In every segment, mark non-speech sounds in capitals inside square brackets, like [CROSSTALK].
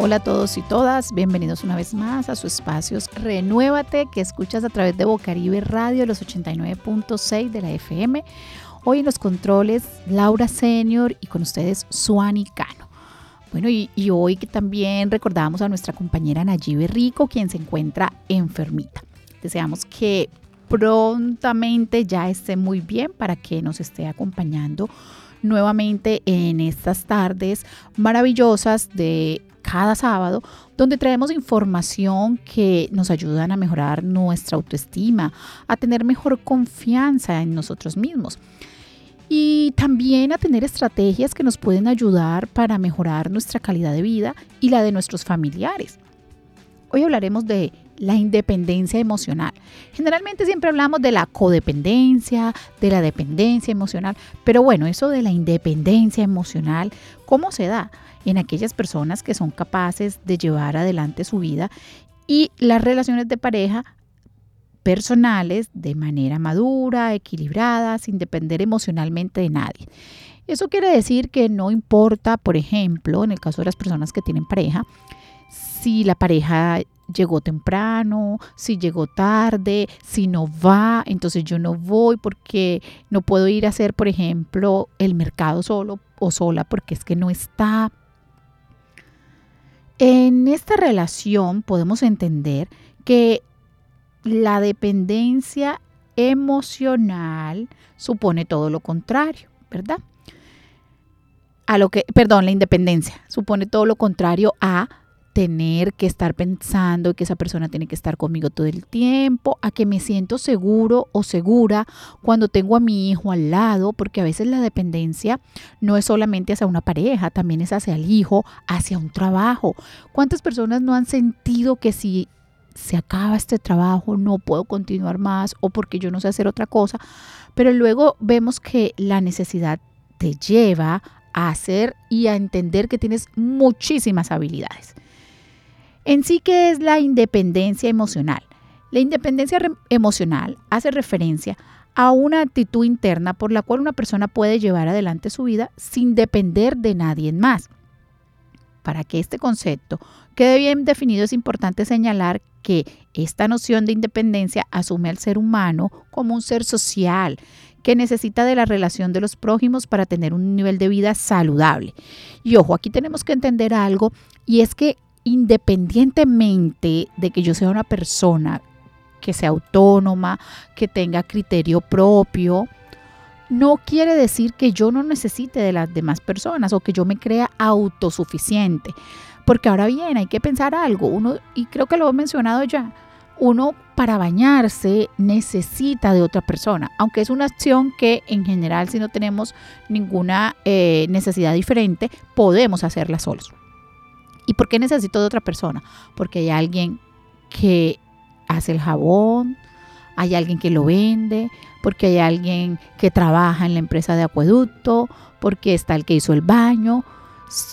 Hola a todos y todas, bienvenidos una vez más a su espacios Renuévate que escuchas a través de Bocaribe Radio los 89.6 de la FM. Hoy en los controles Laura Senior y con ustedes Suani Cano. Bueno, y, y hoy también recordamos a nuestra compañera Nayibe Rico, quien se encuentra enfermita. Deseamos que prontamente ya esté muy bien para que nos esté acompañando nuevamente en estas tardes maravillosas de cada sábado, donde traemos información que nos ayudan a mejorar nuestra autoestima, a tener mejor confianza en nosotros mismos y también a tener estrategias que nos pueden ayudar para mejorar nuestra calidad de vida y la de nuestros familiares. Hoy hablaremos de la independencia emocional. Generalmente siempre hablamos de la codependencia, de la dependencia emocional, pero bueno, eso de la independencia emocional, ¿cómo se da? En aquellas personas que son capaces de llevar adelante su vida y las relaciones de pareja personales de manera madura, equilibrada, sin depender emocionalmente de nadie. Eso quiere decir que no importa, por ejemplo, en el caso de las personas que tienen pareja, si la pareja llegó temprano, si llegó tarde, si no va, entonces yo no voy porque no puedo ir a hacer, por ejemplo, el mercado solo o sola porque es que no está. En esta relación podemos entender que la dependencia emocional supone todo lo contrario, ¿verdad? A lo que, perdón, la independencia supone todo lo contrario a tener que estar pensando que esa persona tiene que estar conmigo todo el tiempo, a que me siento seguro o segura cuando tengo a mi hijo al lado, porque a veces la dependencia no es solamente hacia una pareja, también es hacia el hijo, hacia un trabajo. ¿Cuántas personas no han sentido que si se acaba este trabajo, no puedo continuar más o porque yo no sé hacer otra cosa? Pero luego vemos que la necesidad te lleva a hacer y a entender que tienes muchísimas habilidades. En sí, ¿qué es la independencia emocional? La independencia emocional hace referencia a una actitud interna por la cual una persona puede llevar adelante su vida sin depender de nadie más. Para que este concepto quede bien definido es importante señalar que esta noción de independencia asume al ser humano como un ser social que necesita de la relación de los prójimos para tener un nivel de vida saludable. Y ojo, aquí tenemos que entender algo y es que independientemente de que yo sea una persona que sea autónoma, que tenga criterio propio, no quiere decir que yo no necesite de las demás personas o que yo me crea autosuficiente. Porque ahora bien, hay que pensar algo, uno, y creo que lo he mencionado ya, uno para bañarse necesita de otra persona, aunque es una acción que en general si no tenemos ninguna eh, necesidad diferente, podemos hacerla solos. ¿Y por qué necesito de otra persona? Porque hay alguien que hace el jabón, hay alguien que lo vende, porque hay alguien que trabaja en la empresa de acueducto, porque está el que hizo el baño.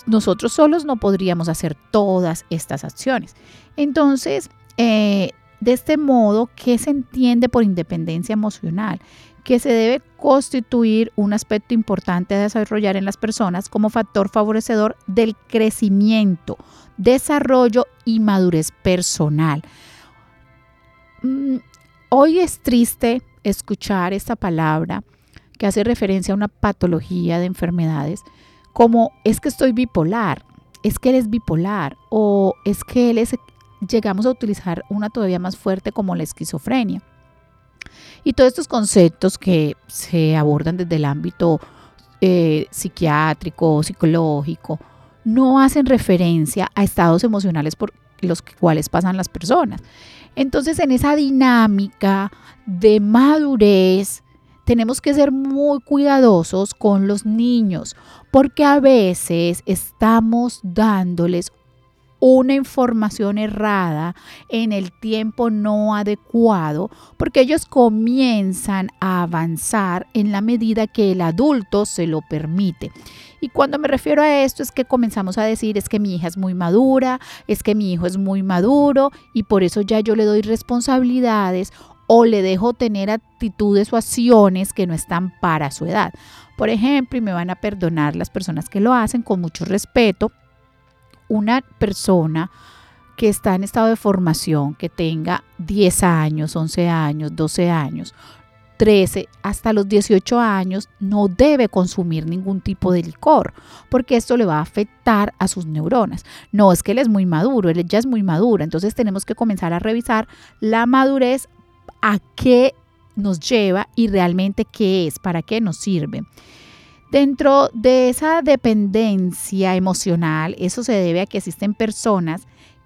Nosotros solos no podríamos hacer todas estas acciones. Entonces, eh, de este modo, ¿qué se entiende por independencia emocional? Que se debe constituir un aspecto importante a desarrollar en las personas como factor favorecedor del crecimiento, desarrollo y madurez personal. Mm, hoy es triste escuchar esta palabra que hace referencia a una patología de enfermedades como es que estoy bipolar, es que él es bipolar o es que él es, llegamos a utilizar una todavía más fuerte como la esquizofrenia. Y todos estos conceptos que se abordan desde el ámbito eh, psiquiátrico, psicológico, no hacen referencia a estados emocionales por los cuales pasan las personas. Entonces, en esa dinámica de madurez, tenemos que ser muy cuidadosos con los niños, porque a veces estamos dándoles una información errada en el tiempo no adecuado, porque ellos comienzan a avanzar en la medida que el adulto se lo permite. Y cuando me refiero a esto es que comenzamos a decir es que mi hija es muy madura, es que mi hijo es muy maduro y por eso ya yo le doy responsabilidades o le dejo tener actitudes o acciones que no están para su edad. Por ejemplo, y me van a perdonar las personas que lo hacen con mucho respeto, una persona que está en estado de formación, que tenga 10 años, 11 años, 12 años, 13 hasta los 18 años no debe consumir ningún tipo de licor, porque esto le va a afectar a sus neuronas. No es que él es muy maduro, él ya es muy maduro, entonces tenemos que comenzar a revisar la madurez, a qué nos lleva y realmente qué es, para qué nos sirve. Dentro de esa dependencia emocional, eso se debe a que existen personas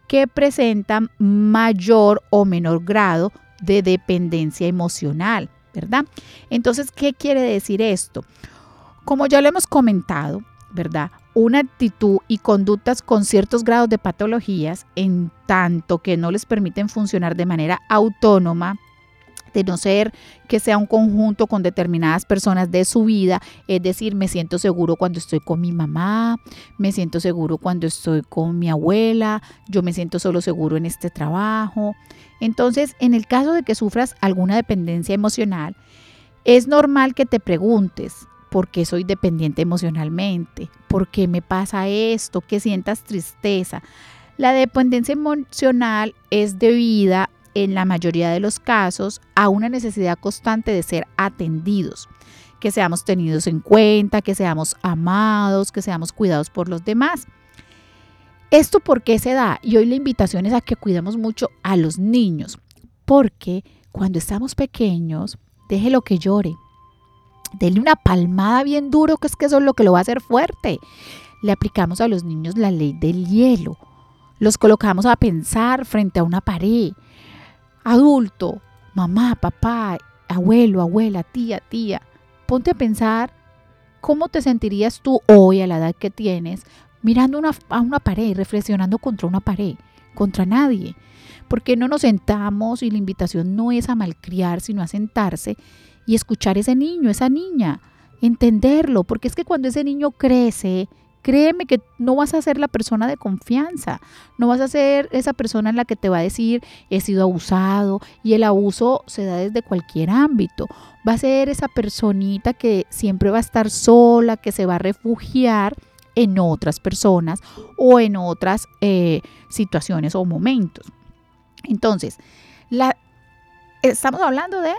que presentan mayor o menor grado de dependencia emocional, ¿verdad? Entonces, ¿qué quiere decir esto? Como ya lo hemos comentado, ¿verdad? Una actitud y conductas con ciertos grados de patologías, en tanto que no les permiten funcionar de manera autónoma, de no ser que sea un conjunto con determinadas personas de su vida, es decir, me siento seguro cuando estoy con mi mamá, me siento seguro cuando estoy con mi abuela, yo me siento solo seguro en este trabajo. Entonces, en el caso de que sufras alguna dependencia emocional, es normal que te preguntes, ¿por qué soy dependiente emocionalmente? ¿Por qué me pasa esto? Que sientas tristeza. La dependencia emocional es debida en la mayoría de los casos a una necesidad constante de ser atendidos, que seamos tenidos en cuenta, que seamos amados, que seamos cuidados por los demás. ¿Esto por qué se da? Y hoy la invitación es a que cuidemos mucho a los niños, porque cuando estamos pequeños, déjelo que llore. Dele una palmada bien duro, que es que eso es lo que lo va a hacer fuerte. Le aplicamos a los niños la ley del hielo. Los colocamos a pensar frente a una pared adulto, mamá, papá, abuelo, abuela, tía, tía, ponte a pensar cómo te sentirías tú hoy a la edad que tienes mirando una, a una pared, reflexionando contra una pared, contra nadie. Porque no nos sentamos y la invitación no es a malcriar, sino a sentarse y escuchar ese niño, esa niña, entenderlo, porque es que cuando ese niño crece, Créeme que no vas a ser la persona de confianza, no vas a ser esa persona en la que te va a decir he sido abusado y el abuso se da desde cualquier ámbito. Va a ser esa personita que siempre va a estar sola, que se va a refugiar en otras personas o en otras eh, situaciones o momentos. Entonces, estamos hablando de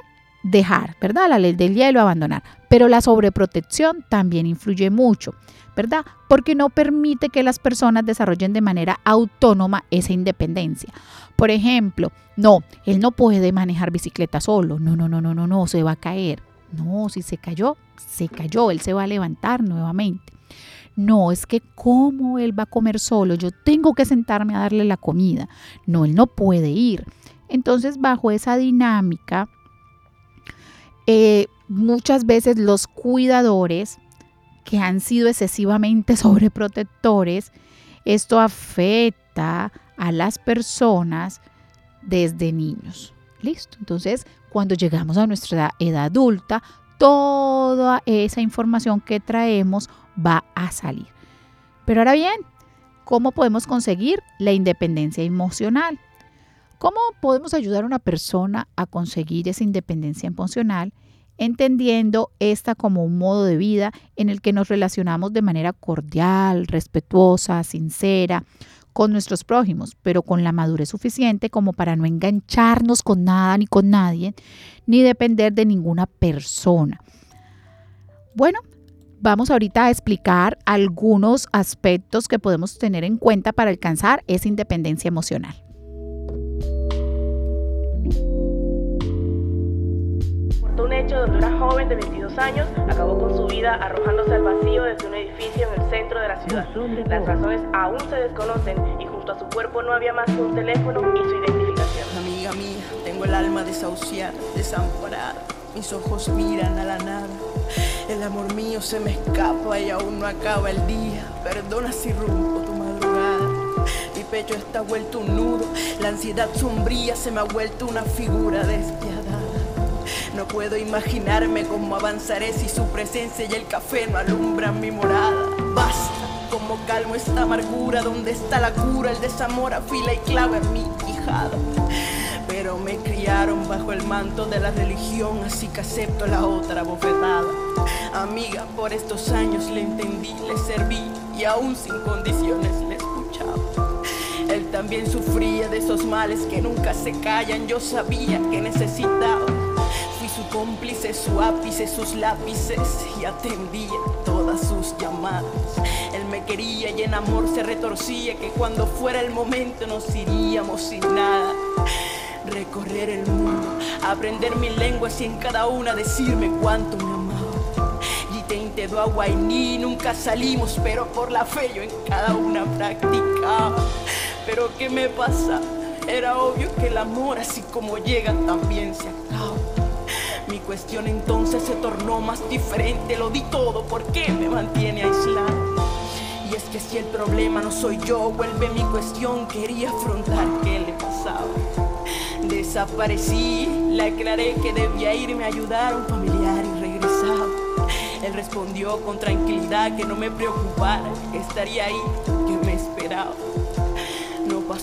dejar, ¿verdad? La ley del hielo, abandonar. Pero la sobreprotección también influye mucho. ¿Verdad? Porque no permite que las personas desarrollen de manera autónoma esa independencia. Por ejemplo, no, él no puede manejar bicicleta solo, no, no, no, no, no, no, se va a caer. No, si se cayó, se cayó, él se va a levantar nuevamente. No, es que cómo él va a comer solo, yo tengo que sentarme a darle la comida. No, él no puede ir. Entonces, bajo esa dinámica, eh, muchas veces los cuidadores que han sido excesivamente [LAUGHS] sobreprotectores, esto afecta a las personas desde niños. Listo. Entonces, cuando llegamos a nuestra edad adulta, toda esa información que traemos va a salir. Pero ahora bien, ¿cómo podemos conseguir la independencia emocional? ¿Cómo podemos ayudar a una persona a conseguir esa independencia emocional? Entendiendo esta como un modo de vida en el que nos relacionamos de manera cordial, respetuosa, sincera con nuestros prójimos, pero con la madurez suficiente como para no engancharnos con nada ni con nadie, ni depender de ninguna persona. Bueno, vamos ahorita a explicar algunos aspectos que podemos tener en cuenta para alcanzar esa independencia emocional. Un hecho donde una joven de 22 años acabó con su vida arrojándose al vacío desde un edificio en el centro de la ciudad. Las razones aún se desconocen y junto a su cuerpo no había más que un teléfono y su identificación. Amiga mía, tengo el alma desahuciada, desamparada. Mis ojos miran a la nada. El amor mío se me escapa y aún no acaba el día. Perdona si rompo tu madrugada. Mi pecho está vuelto un nudo. La ansiedad sombría se me ha vuelto una figura despiadada. No puedo imaginarme cómo avanzaré si su presencia y el café no alumbran mi morada. Basta, como calmo esta amargura, donde está la cura, el desamor afila y clava en mi quijada. Pero me criaron bajo el manto de la religión, así que acepto la otra bofetada. Amiga, por estos años le entendí, le serví y aún sin condiciones le escuchaba. también sufría de esos males que nunca se callan. Yo sabía que necesitaba. Cómplice, su ápice, sus lápices y atendía todas sus llamadas. Él me quería y en amor se retorcía que cuando fuera el momento nos iríamos sin nada. Recorrer el mundo, aprender mil lenguas y en cada una decirme cuánto me amaba. Y te intentó agua y ni nunca salimos, pero por la fe yo en cada una practicaba. Pero ¿qué me pasa? Era obvio que el amor así como llega también se acaba. Cuestión entonces se tornó más diferente, lo di todo, ¿por qué me mantiene aislado? Y es que si el problema no soy yo, vuelve mi cuestión, quería afrontar qué le pasaba. Desaparecí, le aclaré que debía irme a ayudar a un familiar y regresaba. Él respondió con tranquilidad que no me preocupara, estaría ahí, que me esperaba.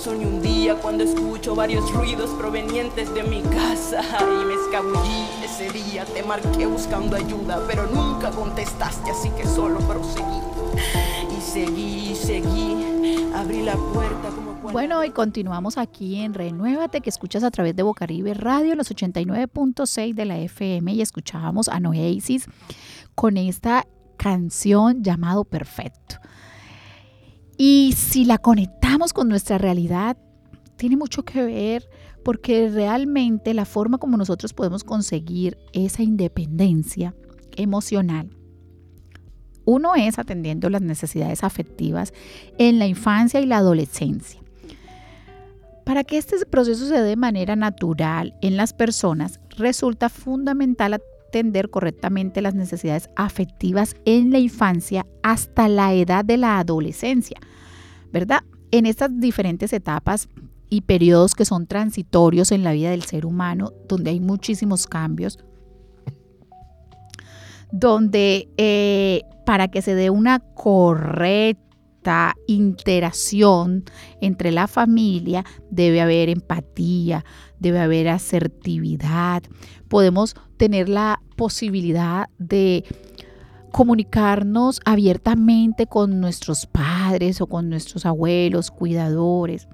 Ni un día cuando escucho varios ruidos provenientes de mi casa y me escabullí ese día. Te marqué buscando ayuda, pero nunca contestaste, así que solo proseguí. Y seguí, seguí, abrí la puerta como bueno, y continuamos aquí en Renuévate, que escuchas a través de Bocaribe Radio, los 89.6 de la FM, y escuchábamos a Noesis con esta canción llamado Perfecto. Y si la con nuestra realidad, tiene mucho que ver porque realmente la forma como nosotros podemos conseguir esa independencia emocional uno es atendiendo las necesidades afectivas en la infancia y la adolescencia. Para que este proceso se dé de manera natural en las personas, resulta fundamental atender correctamente las necesidades afectivas en la infancia hasta la edad de la adolescencia, ¿verdad? En estas diferentes etapas y periodos que son transitorios en la vida del ser humano, donde hay muchísimos cambios, donde eh, para que se dé una correcta interacción entre la familia, debe haber empatía, debe haber asertividad. Podemos tener la posibilidad de comunicarnos abiertamente con nuestros padres o con nuestros abuelos, cuidadores.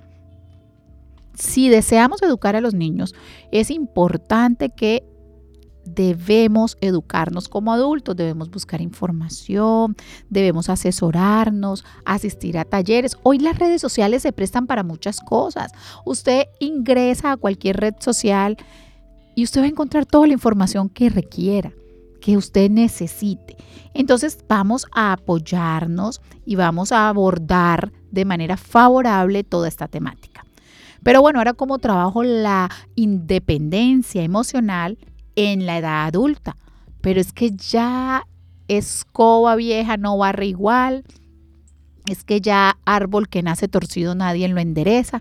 Si deseamos educar a los niños, es importante que debemos educarnos como adultos, debemos buscar información, debemos asesorarnos, asistir a talleres. Hoy las redes sociales se prestan para muchas cosas. Usted ingresa a cualquier red social y usted va a encontrar toda la información que requiera que usted necesite. Entonces vamos a apoyarnos y vamos a abordar de manera favorable toda esta temática. Pero bueno, ahora como trabajo la independencia emocional, en la edad adulta. Pero es que ya escoba vieja no barre igual. Es que ya árbol que nace torcido nadie lo endereza.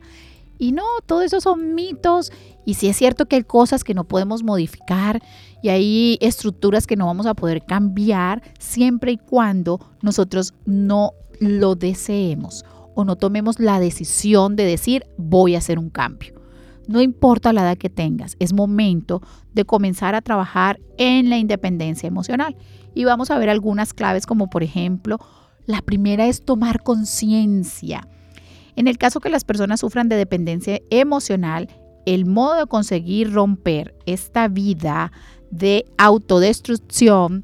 Y no, todo eso son mitos. Y sí es cierto que hay cosas que no podemos modificar y hay estructuras que no vamos a poder cambiar siempre y cuando nosotros no lo deseemos o no tomemos la decisión de decir voy a hacer un cambio. No importa la edad que tengas, es momento de comenzar a trabajar en la independencia emocional. Y vamos a ver algunas claves como por ejemplo, la primera es tomar conciencia. En el caso que las personas sufran de dependencia emocional, el modo de conseguir romper esta vida de autodestrucción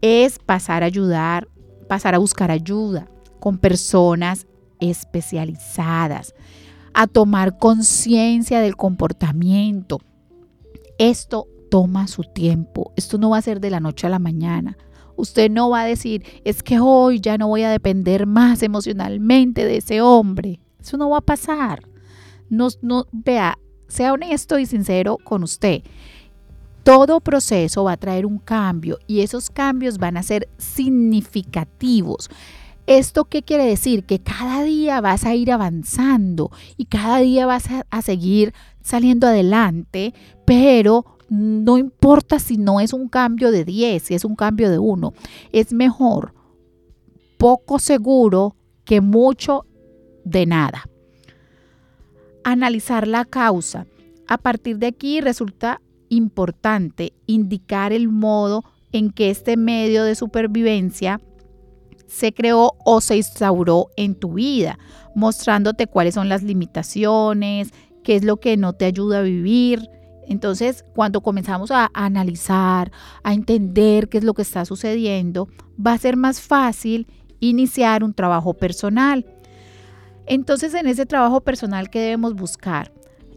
es pasar a ayudar, pasar a buscar ayuda con personas especializadas a tomar conciencia del comportamiento. Esto toma su tiempo. Esto no va a ser de la noche a la mañana. Usted no va a decir, es que hoy ya no voy a depender más emocionalmente de ese hombre. Eso no va a pasar. No, no, vea, sea honesto y sincero con usted. Todo proceso va a traer un cambio y esos cambios van a ser significativos. ¿Esto qué quiere decir? Que cada día vas a ir avanzando y cada día vas a, seguir saliendo adelante, pero no importa si no es un cambio de 10, si es un cambio de 1. Es mejor poco seguro que mucho de nada. Analizar la causa. A partir de aquí resulta importante indicar el modo en que este medio de supervivencia se creó o se instauró en tu vida, mostrándote cuáles son las limitaciones, qué es lo que no te ayuda a vivir. Entonces, cuando comenzamos a, analizar, a entender qué es lo que está sucediendo, va a ser más fácil iniciar un trabajo personal. Entonces, en ese trabajo personal, ¿qué debemos buscar?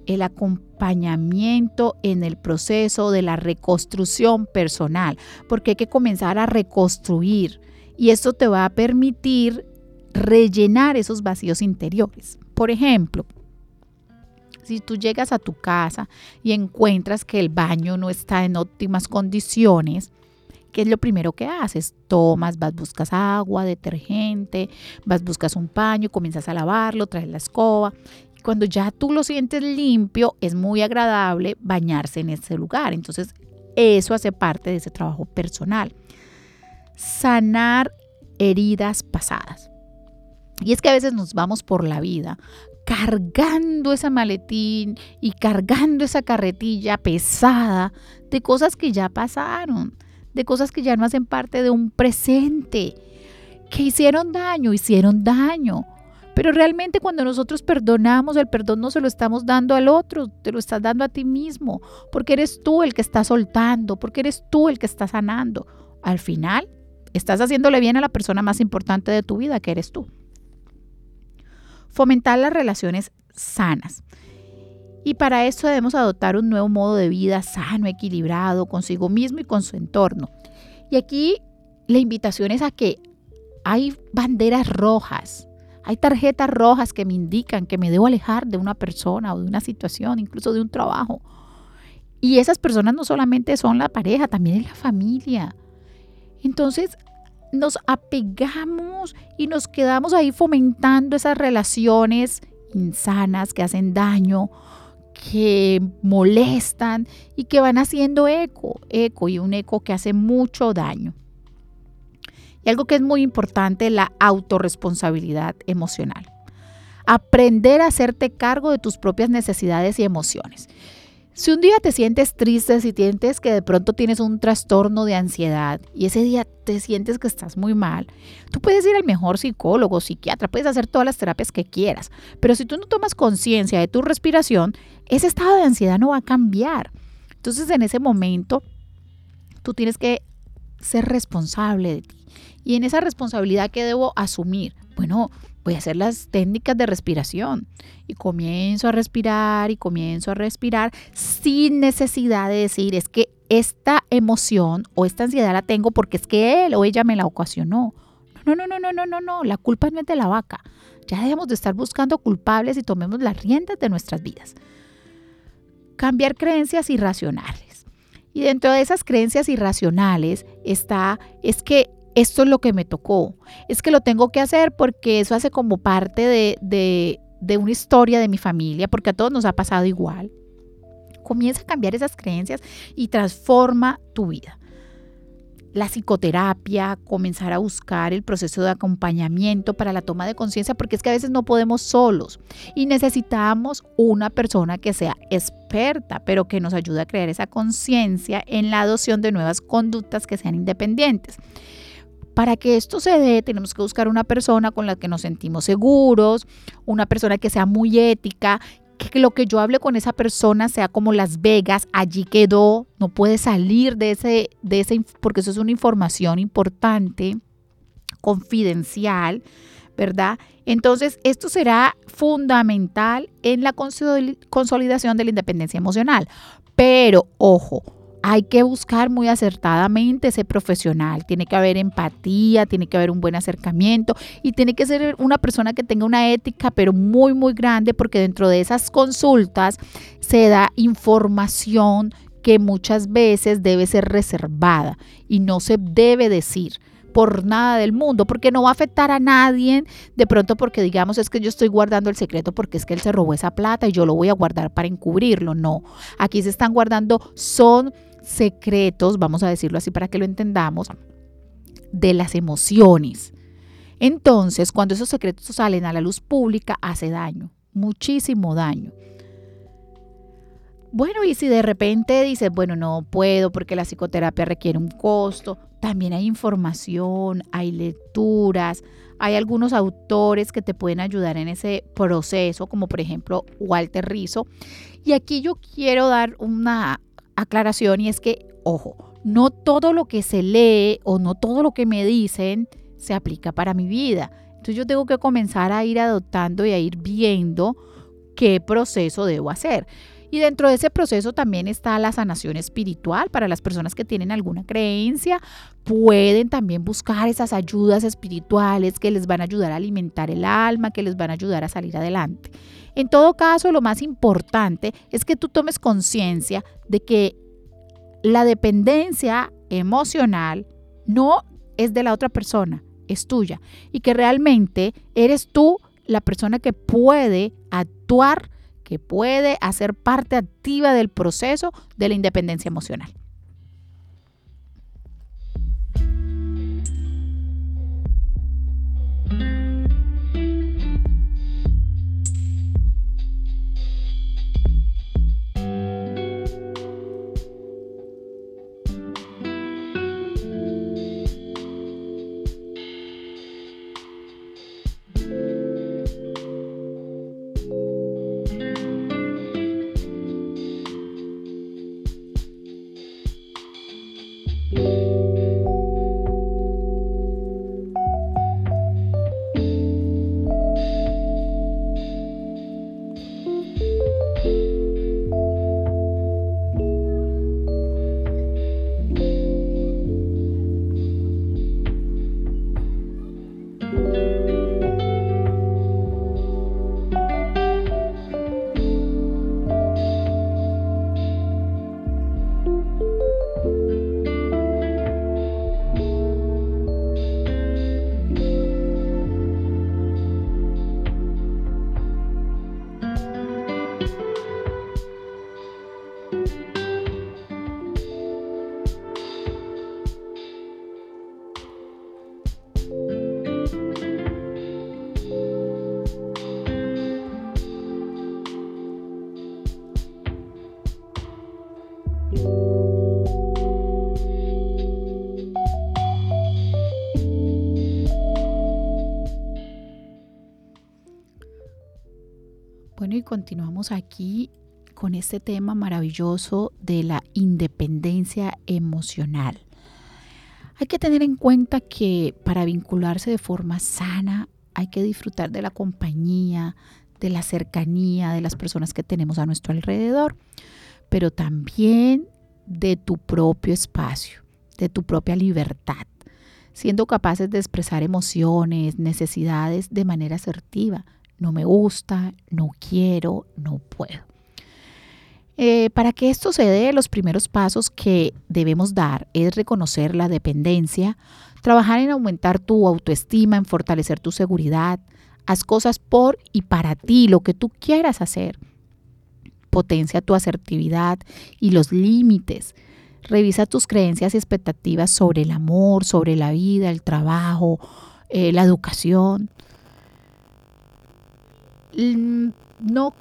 El acompañamiento en el proceso de la reconstrucción personal, porque hay que comenzar a reconstruir y esto te va a permitir rellenar esos vacíos interiores. Por ejemplo, si tú llegas a tu casa y encuentras que el baño no está en óptimas condiciones, ¿qué es lo primero que haces? Tomas, vas, buscas agua, detergente, vas, buscas un paño, comienzas a lavarlo, traes la escoba. Cuando ya tú lo sientes limpio, es muy agradable bañarse en ese lugar. Entonces, eso hace parte de ese trabajo personal. Sanar heridas pasadas. Y es que a veces nos vamos por la vida cargando ese maletín y cargando esa carretilla pesada de cosas que ya pasaron, de cosas que ya no hacen parte de un presente, que hicieron daño, hicieron daño. Pero realmente cuando nosotros perdonamos, el perdón no se lo estamos dando al otro, te lo estás dando a ti mismo, porque eres tú el que está soltando, porque eres tú el que está sanando. Al final, estás haciéndole bien a la persona más importante de tu vida, que eres tú. Fomentar las relaciones sanas. Y para eso debemos adoptar un nuevo modo de vida sano, equilibrado, consigo mismo y con su entorno. Y aquí la invitación es a que hay banderas rojas, hay tarjetas rojas que me indican que me debo alejar de una persona o de una situación, incluso de un trabajo. Y esas personas no solamente son la pareja, también es la familia. Entonces nos apegamos y nos quedamos ahí fomentando esas relaciones insanas que hacen daño, que molestan y que van haciendo eco, eco y un eco que hace mucho daño. Y algo que es muy importante, la autorresponsabilidad emocional. Aprender a hacerte cargo de tus propias necesidades y emociones. Si un día te sientes triste, si sientes que de pronto tienes un trastorno de ansiedad y ese día te sientes que estás muy mal, tú puedes ir al mejor psicólogo, psiquiatra, puedes hacer todas las terapias que quieras, pero si tú no tomas conciencia de tu respiración, ese estado de ansiedad no va a cambiar. Entonces en ese momento tú tienes que ser responsable de ti. Y en esa responsabilidad que debo asumir, bueno, voy a hacer las técnicas de respiración y comienzo a respirar y comienzo a respirar sin necesidad de decir es que esta emoción o esta ansiedad la tengo porque es que él o ella me la ocasionó. No, no, no, no, no, no, no, la culpa no es de la vaca. Ya debemos de estar buscando culpables y tomemos las riendas de nuestras vidas. Cambiar creencias irracionales. Y dentro de esas creencias irracionales está, es que esto es lo que me tocó, es que lo tengo que hacer porque eso hace como parte de, de, una historia de mi familia, porque a todos nos ha pasado igual. Comienza a cambiar esas creencias y transforma tu vida la psicoterapia, comenzar a buscar el proceso de acompañamiento para la toma de conciencia, porque es que a veces no podemos solos y necesitamos una persona que sea experta, pero que nos ayude a crear esa conciencia en la adopción de nuevas conductas que sean independientes. Para que esto se dé, tenemos que buscar una persona con la que nos sentimos seguros, una persona que sea muy ética, que lo que yo hable con esa persona sea como Las Vegas, allí quedó, no puede salir de ese, de ese, porque eso es una información importante, confidencial, ¿verdad? Entonces, esto será fundamental en la consolidación de la independencia emocional. Pero, ojo, hay que buscar muy acertadamente ese profesional. Tiene que haber empatía, tiene que haber un buen acercamiento y tiene que ser una persona que tenga una ética, pero muy, muy grande, porque dentro de esas consultas se da información que muchas veces debe ser reservada y no se debe decir por nada del mundo, porque no va a afectar a nadie, de pronto porque digamos es que yo estoy guardando el secreto porque es que él se robó esa plata y yo lo voy a guardar para encubrirlo, no, aquí se están guardando, son secretos, vamos a decirlo así para que lo entendamos, de las emociones. Entonces, cuando esos secretos salen a la luz pública, hace daño, muchísimo daño. Bueno, y si de repente dices, bueno, no puedo porque la psicoterapia requiere un costo, también hay información, hay lecturas, hay algunos autores que te pueden ayudar en ese proceso, como por ejemplo Walter Rizzo. Y aquí yo quiero dar una aclaración y es que, ojo, no todo lo que se lee o no todo lo que me dicen se aplica para mi vida. Entonces yo tengo que comenzar a ir adoptando y a ir viendo qué proceso debo hacer. Y dentro de ese proceso también está la sanación espiritual. Para las personas que tienen alguna creencia, pueden también buscar esas ayudas espirituales que les van a ayudar a alimentar el alma, que les van a ayudar a salir adelante. En todo caso, lo más importante es que tú tomes conciencia de que la dependencia emocional no es de la otra persona, es tuya. Y que realmente eres tú la persona que puede actuar que puede hacer parte activa del proceso de la independencia emocional. Aquí con este tema maravilloso de la independencia emocional. Hay que tener en cuenta que para vincularse de forma sana hay que disfrutar de la compañía, de la cercanía de las personas que tenemos a nuestro alrededor, pero también de tu propio espacio, de tu propia libertad, siendo capaces de expresar emociones, necesidades de manera asertiva, no me gusta, no quiero, no puedo. Eh, para que esto se dé, los primeros pasos que debemos dar es reconocer la dependencia, trabajar en aumentar tu autoestima, en fortalecer tu seguridad, haz cosas por y para ti, lo que tú quieras hacer. Potencia tu asertividad y los límites. Revisa tus creencias y expectativas sobre el amor, sobre la vida, el trabajo, eh, la educación no,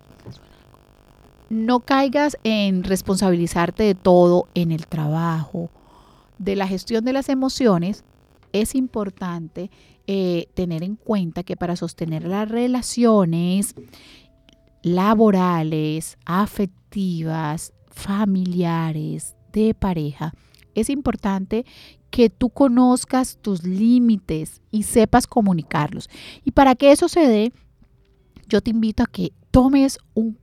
no caigas en responsabilizarte de todo en el trabajo, de la gestión de las emociones. Es importante eh, tener en cuenta que para sostener las relaciones laborales, afectivas, familiares, de pareja, es importante que tú conozcas tus límites y sepas comunicarlos. Y para que eso se dé, yo te invito a que tomes un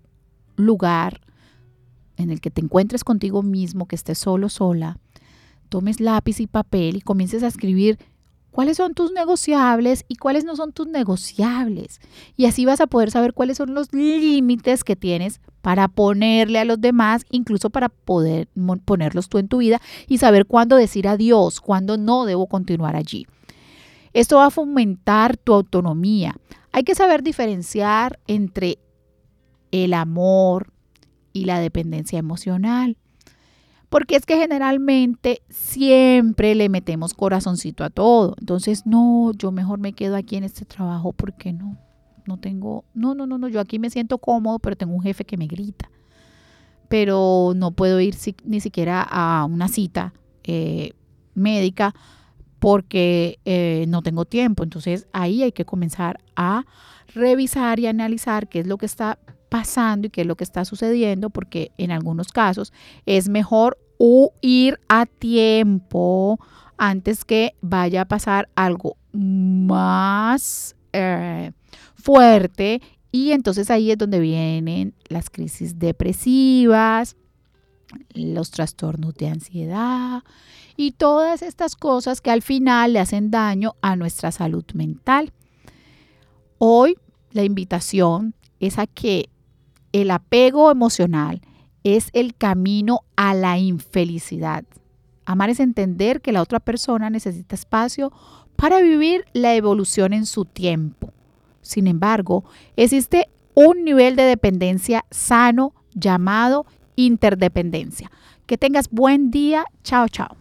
lugar en el que te encuentres contigo mismo, que estés solo, sola, tomes lápiz y papel y comiences a escribir cuáles son tus negociables y cuáles no son tus negociables. Y así vas a poder saber cuáles son los límites que tienes para ponerle a los demás, incluso para poder ponerlos tú en tu vida y saber cuándo decir adiós, cuándo no debo continuar allí. Esto va a fomentar tu autonomía. Hay que saber diferenciar entre el amor y la dependencia emocional. Porque es que generalmente siempre le metemos corazoncito a todo. Entonces, no, yo mejor me quedo aquí en este trabajo porque no, no tengo, no, no, no, no, yo aquí me siento cómodo, pero tengo un jefe que me grita. pero no puedo ir ni siquiera a una cita eh, médica porque eh, no tengo tiempo. Entonces ahí hay que comenzar a revisar y analizar qué es lo que está pasando y qué es lo que está sucediendo, porque en algunos casos es mejor ir a tiempo antes que vaya a pasar algo más eh, fuerte y entonces ahí es donde vienen las crisis depresivas, los trastornos de ansiedad y todas estas cosas que al final le hacen daño a nuestra salud mental. Hoy la invitación es a que el apego emocional es el camino a la infelicidad. Amar es entender que la otra persona necesita espacio para vivir la evolución en su tiempo. Sin embargo, existe un nivel de dependencia sano llamado interdependencia. Que tengas buen día. Chao, chao.